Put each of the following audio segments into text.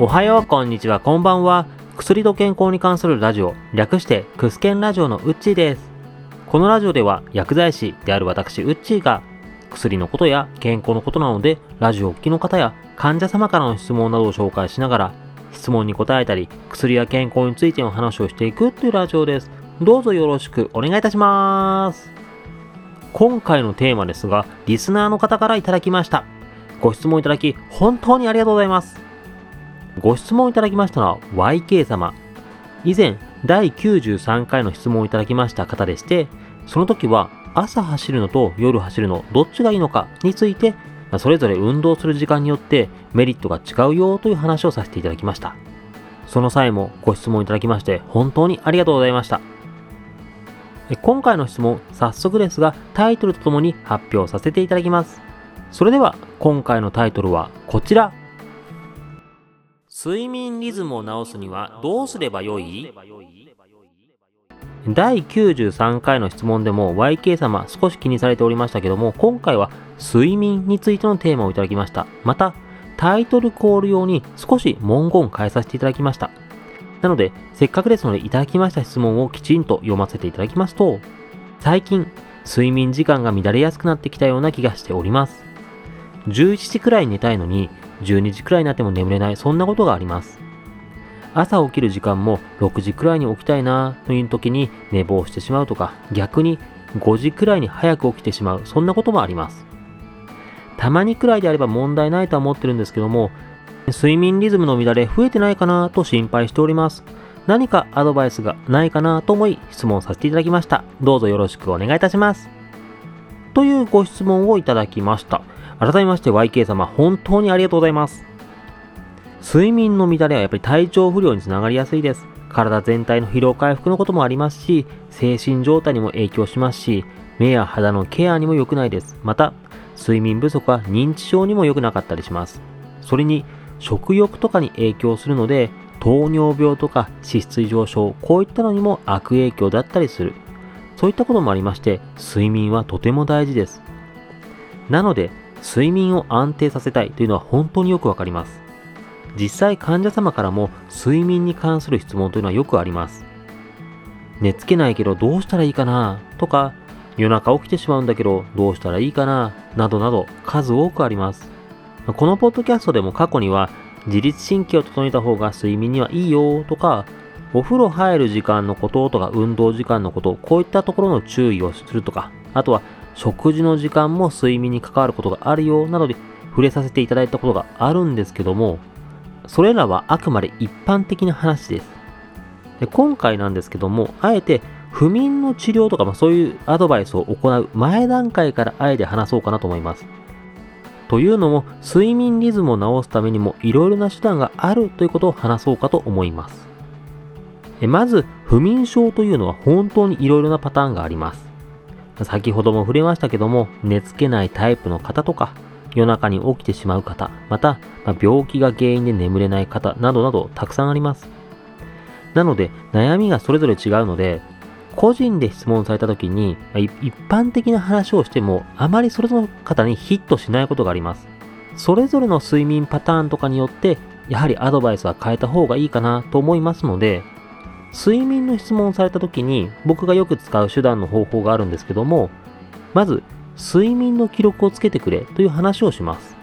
おはよう、こんにちは、こんばんは。薬と健康に関するラジオ、略してクスケンラジオのウッチーです。このラジオでは薬剤師である私、ウッチーが薬のことや健康のことなので、ラジオを聴きの方や患者様からの質問などを紹介しながら、質問に答えたり、薬や健康についての話をしていくというラジオです。どうぞよろしくお願いいたします。今回のテーマですが、リスナーの方からいただきました。ご質問いただき、本当にありがとうございます。ご質問いただきましたのは YK 様。以前、第93回の質問をいただきました方でして、その時は朝走るのと夜走るのどっちがいいのかについて、それぞれ運動する時間によってメリットが違うよという話をさせていただきました。その際もご質問いただきまして本当にありがとうございました。今回の質問、早速ですがタイトルとともに発表させていただきます。それでは今回のタイトルはこちら。睡眠リズムを直すにはどうすればよい？第93回の質問でも YK 様少し気にされておりましたけども今回は睡眠についてのテーマをいただきました。またタイトルコール用に少し文言変えさせていただきました。なのでせっかくですのでいただきました質問をきちんと読ませていただきますと最近睡眠時間が乱れやすくなってきたような気がしております。11時くらい寝たいのに12時くらいになっても眠れない。そんなことがあります。朝起きる時間も6時くらいに起きたいなという時に寝坊してしまうとか逆に5時くらいに早く起きてしまう。そんなこともあります。たまにくらいであれば問題ないとは思ってるんですけども睡眠リズムの乱れ増えてないかなと心配しております。何かアドバイスがないかなと思い質問させていただきました。どうぞよろしくお願いいたします。というご質問をいただきました。改めまして YK 様本当にありがとうございます睡眠の乱れはやっぱり体調不良につながりやすいです。体全体の疲労回復のこともありますし、精神状態にも影響しますし、目や肌のケアにも良くないです。また、睡眠不足は認知症にも良くなかったりします。それに、食欲とかに影響するので、糖尿病とか脂質異常症、こういったのにも悪影響だったりする。そういったこともありまして、睡眠はとても大事です。なので、睡眠を安定させたいというのは本当によくわかります。実際患者様からも睡眠に関する質問というのはよくあります。寝つけないけどどうしたらいいかな？とか、夜中起きてしまうんだけどどうしたらいいかな？などなど数多くあります。このポッドキャストでも過去には自律神経を整えた方が睡眠にはいいよとか、お風呂入る時間のこととか運動時間のこと、こういったところの注意をするとか、あとは食事の時間も睡眠に関わることがあるよなどで触れさせていただいたことがあるんですけども、それらはあくまで一般的な話です。で今回なんですけども、あえて不眠の治療とか、まあ、そういうアドバイスを行う前段階からあえて話そうかなと思います。というのも、睡眠リズムを直すためにもいろいろな手段があるということを話そうかと思います。まず、不眠症というのは本当にいろいろなパターンがあります。先ほども触れましたけども、寝つけないタイプの方とか、夜中に起きてしまう方、また、ま、病気が原因で眠れない方などなどたくさんあります。なので、悩みがそれぞれ違うので、個人で質問された時に、一般的な話をしても、あまりそれぞれの方にヒットしないことがあります。それぞれの睡眠パターンとかによって、やはりアドバイスは変えた方がいいかなと思いますので、睡眠の質問された時に僕がよく使う手段の方法があるんですけども、まず睡眠の記録をつけてくれという話をします。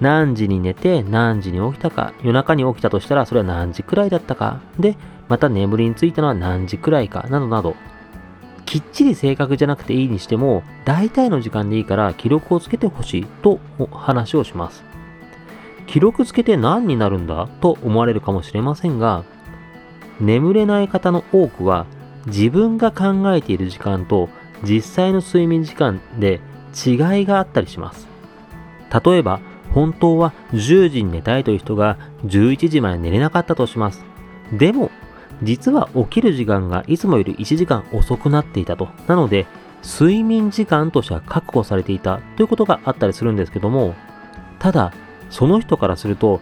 何時に寝て何時に起きたか、夜中に起きたとしたらそれは何時くらいだったか、で、また眠りについたのは何時くらいか、などなど、きっちり正確じゃなくていいにしても、大体の時間でいいから記録をつけてほしいと話をします。記録つけて何になるんだと思われるかもしれませんが、眠れない方の多くは自分が考えている時間と実際の睡眠時間で違いがあったりします。例えば、本当は10時に寝たいという人が11時まで寝れなかったとします。でも、実は起きる時間がいつもより1時間遅くなっていたと。なので、睡眠時間としては確保されていたということがあったりするんですけども、ただ、その人からすると、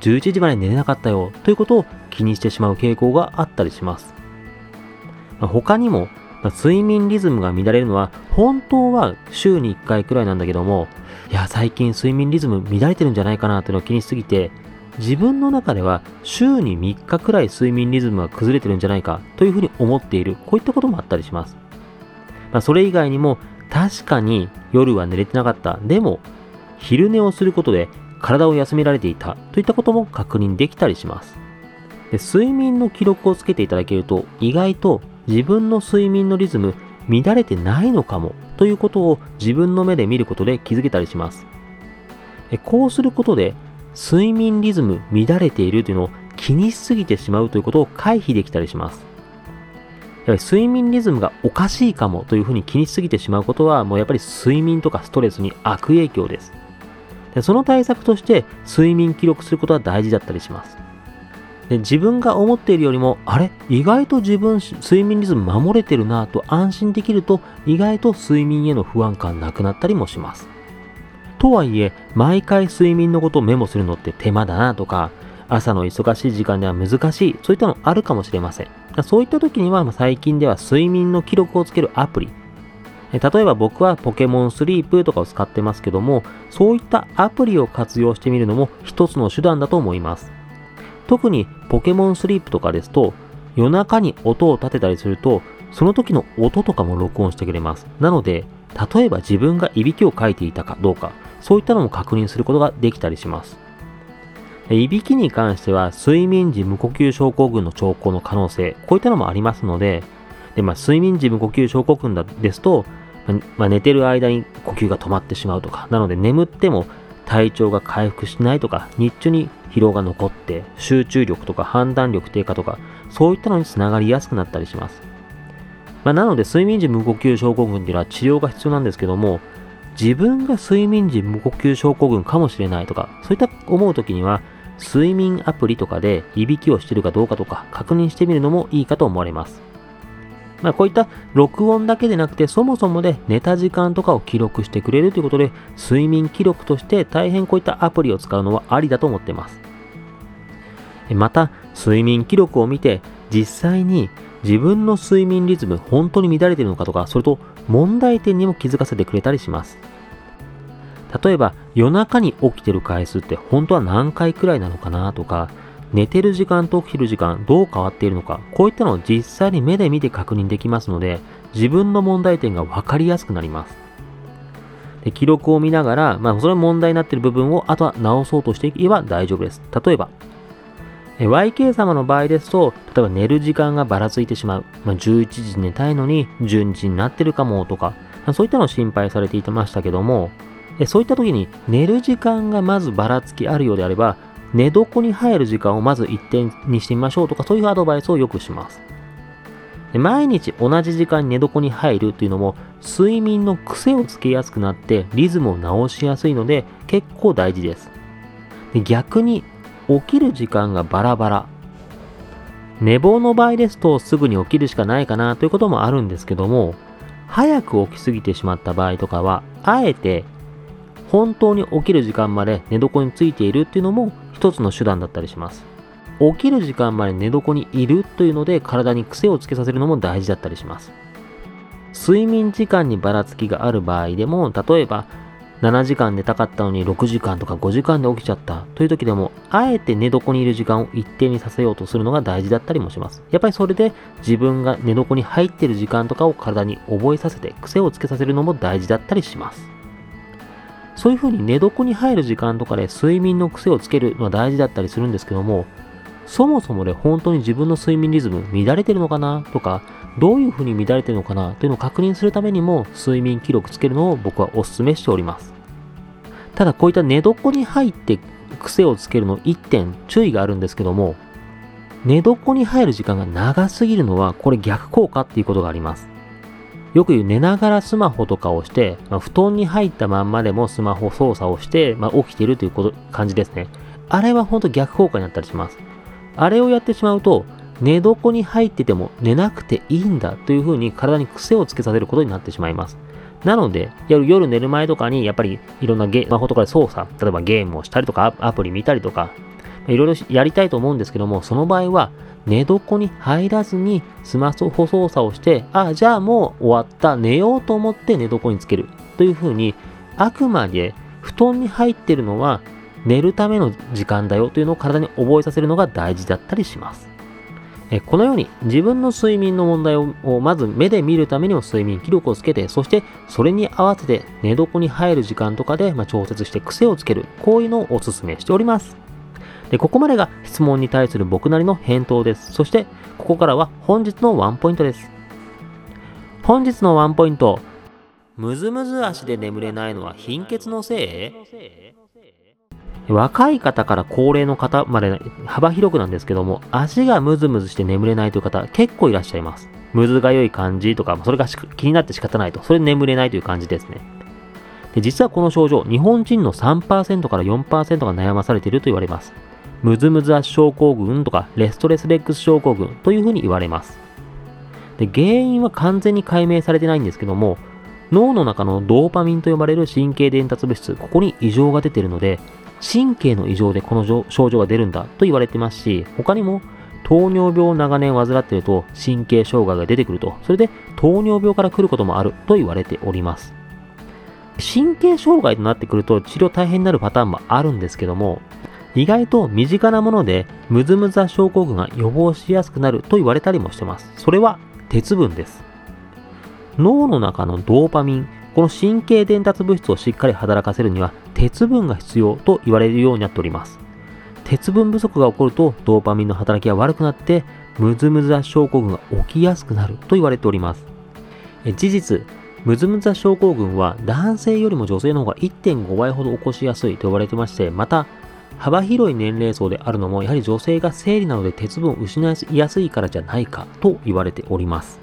11時まで寝れなかったよということを気にしてしまう傾向があったりします。他にも、ま、睡眠リズムが乱れるのは本当は週に1回くらいなんだけどもいや最近睡眠リズム乱れてるんじゃないかなっていうのを気にしすぎて自分の中では週に3日くらい睡眠リズムが崩れてるんじゃないかというふうに思っている、こういったこともあったりします。まあ、それ以外にも確かに夜は寝れてなかった。でも昼寝をすることで体を休められていたといったことも確認できたりします。で睡眠の記録をつけていただけると意外と自分の睡眠のリズム乱れてないのかもということを自分の目で見ることで気づけたりします。こうすることで睡眠リズム乱れているというのを気にしすぎてしまうということを回避できたりします。やはり睡眠リズムがおかしいかもというふうに気にしすぎてしまうことはもうやっぱり睡眠とかストレスに悪影響です。でその対策として睡眠記録することは大事だったりします。で自分が思っているよりも、あれ？意外と自分睡眠リズム守れてるなと安心できると意外と睡眠への不安感なくなったりもします。とはいえ、毎回睡眠のことをメモするのって手間だなとか、朝の忙しい時間では難しい、そういったのあるかもしれません。そういった時には最近では睡眠の記録をつけるアプリ、例えば僕はポケモンスリープとかを使ってますけども、そういったアプリを活用してみるのも一つの手段だと思います。特にポケモンスリープとかですと、夜中に音を立てたりすると、その時の音とかも録音してくれます。なので、例えば自分がいびきをかいていたかどうか、そういったのも確認することができたりします。いびきに関しては、睡眠時無呼吸症候群の兆候の可能性、こういったのもありますので、でまあ、睡眠時無呼吸症候群ですと、まあ、寝てる間に呼吸が止まってしまうとか、なので眠っても体調が回復しないとか、日中に疲労が残って集中力とか判断力低下とか、そういったのにつながりやすくなったりします。まあ、なので睡眠時無呼吸症候群っていうのは治療が必要なんですけども、自分が睡眠時無呼吸症候群かもしれないとか、そういった思う時には、睡眠アプリとかでいびきをしてるかどうかとか確認してみるのもいいかと思われます。まあ、こういった録音だけでなくて、そもそもで寝た時間とかを記録してくれるということで、睡眠記録として大変こういったアプリを使うのはありだと思っています。また、睡眠記録を見て、実際に自分の睡眠リズム本当に乱れているのかとか、それと問題点にも気づかせてくれたりします。例えば、夜中に起きてる回数って本当は何回くらいなのかなとか、寝てる時間と起きる時間どう変わっているのか、こういったのを実際に目で見て確認できますので、自分の問題点が分かりやすくなります。で記録を見ながら、まあ、それ問題になっている部分をあとは直そうとしていけば大丈夫です。例えば、YK 様の場合ですと、例えば寝る時間がばらついてしまう。まあ、11時寝たいのに12時になってるかもとか、そういったのを心配されていましたけども、そういった時に寝る時間がまずばらつきあるようであれば、寝床に入る時間をまず一定にしてみましょうとか、そういうアドバイスをよくします。で毎日同じ時間に寝床に入るというのも、睡眠の癖をつけやすくなって、リズムを直しやすいので、結構大事です。で逆に、起きる時間がバラバラ。寝坊の場合ですと、すぐに起きるしかないかなということもあるんですけども、早く起きすぎてしまった場合とかは、あえて本当に起きる時間まで寝床についているっていうのも一つの手段だったりします。起きる時間まで寝床にいるというので体に癖をつけさせるのも大事だったりします。睡眠時間にばらつきがある場合でも、例えば7時間寝たかったのに6時間とか5時間で起きちゃったという時でも、あえて寝床にいる時間を一定にさせようとするのが大事だったりもします。やっぱりそれで自分が寝床に入ってる時間とかを体に覚えさせて癖をつけさせるのも大事だったりします。そういうふうに寝床に入る時間とかで睡眠の癖をつけるのは大事だったりするんですけども、そもそもで本当に自分の睡眠リズム乱れてるのかなとか、どういうふうに乱れてるのかなというのを確認するためにも睡眠記録つけるのを僕はお勧めしております。ただこういった寝床に入って癖をつけるの1点注意があるんですけども、寝床に入る時間が長すぎるのはこれ逆効果っていうことがあります。よく言う寝ながらスマホとかをして、まあ、布団に入ったまんまでもスマホ操作をして、まあ、起きているという感じですね。あれは本当逆効果になったりします。あれをやってしまうと、寝床に入ってても寝なくていいんだというふうに体に癖をつけさせることになってしまいます。なので、夜寝る前とかにやっぱりいろんなゲスマホとかで操作、例えばゲームをしたりとかアプリ見たりとか、いろいろやりたいと思うんですけども、その場合は寝床に入らずにスマホ操作をして、あ、じゃあもう終わった、寝ようと思って寝床につけるというふうに、あくまで布団に入ってるのは寝るための時間だよというのを体に覚えさせるのが大事だったりします。このように自分の睡眠の問題をまず目で見るためにも睡眠記録をつけて、そしてそれに合わせて寝床に入る時間とかで、調節して癖をつける、こういうのをお勧めしております。で、ここまでが質問に対する僕なりの返答です。そして、ここからは本日のワンポイントです。本日のワンポイント。むずむず足で眠れないのは貧血のせい？若い方から高齢の方まで幅広くなんですけども、足がムズムズして眠れないという方結構いらっしゃいます。むずが良い感じとか、それが気になって仕方ないと、それで眠れないという感じですね。で実はこの症状、日本人の3%から4%が悩まされていると言われます。ムズムズ足症候群とかレストレスレックス症候群というふうに言われます。で原因は完全に解明されてないんですけども、脳の中のドーパミンと呼ばれる神経伝達物質、ここに異常が出ているので、神経の異常でこの症状が出るんだと言われてますし、他にも糖尿病を長年患っていると神経障害が出てくると、それで糖尿病から来ることもあると言われております。神経障害となってくると治療大変になるパターンもあるんですけども、意外と身近なものでムズムズ症候群が予防しやすくなると言われたりもしてます。それは鉄分です。脳の中のドーパミン、この神経伝達物質をしっかり働かせるには鉄分が必要と言われるようになっております。鉄分不足が起こるとドーパミンの働きが悪くなってムズムズ症候群が起きやすくなると言われております。事実、ムズムズ症候群は男性よりも女性の方が1.5倍ほど起こしやすいと言われてまして、また幅広い年齢層であるのも、やはり女性が生理などで鉄分を失いやすいからじゃないかと言われております。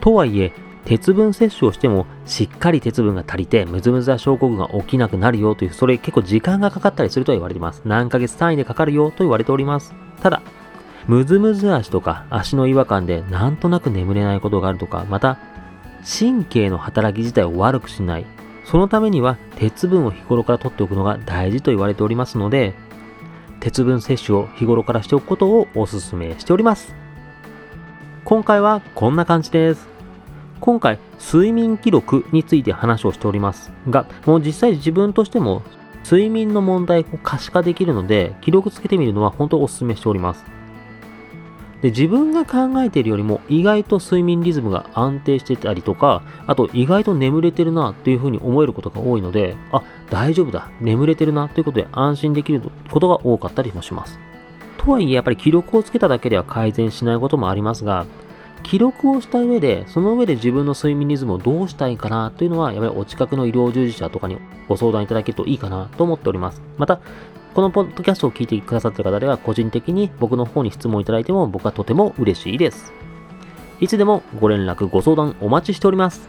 とはいえ、鉄分摂取をしてもしっかり鉄分が足りてムズムズ症候群が起きなくなるよという、それ結構時間がかかったりすると言われています。何ヶ月単位でかかるよと言われております。ただ、ムズムズ足とか足の違和感でなんとなく眠れないことがあるとか、また神経の働き自体を悪くしない。そのためには鉄分を日頃から取っておくのが大事と言われておりますので、鉄分摂取を日頃からしておくことをお勧めしております。今回はこんな感じです。今回、睡眠記録について話をしておりますが、もう実際自分としても睡眠の問題を可視化できるので、記録つけてみるのは本当お勧めしております。で自分が考えているよりも意外と睡眠リズムが安定してたりとか、あと意外と眠れてるなというふうに思えることが多いので、あ、大丈夫だ、眠れてるなということで安心できることが多かったりもします。とはいえ、やっぱり記録をつけただけでは改善しないこともありますが、記録をした上で、その上で自分の睡眠リズムをどうしたいかなというのは、やっぱりお近くの医療従事者とかにご相談いただけるといいかなと思っております。また、このポッドキャストを聞いてくださってる方では、個人的に僕の方に質問いただいても僕はとても嬉しいです。いつでもご連絡、ご相談お待ちしております。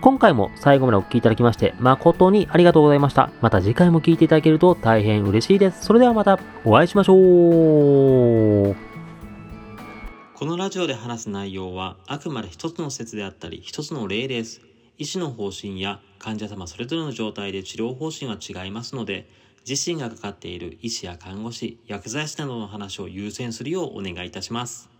今回も最後までお聴きいただきまして誠にありがとうございました。また次回も聴いていただけると大変嬉しいです。それではまたお会いしましょう。このラジオで話す内容はあくまで一つの説であったり一つの例です。医師の方針や患者様それぞれの状態で治療方針は違いますので、自身がかかっている医師や看護師、薬剤師などの話を優先するようお願いいたします。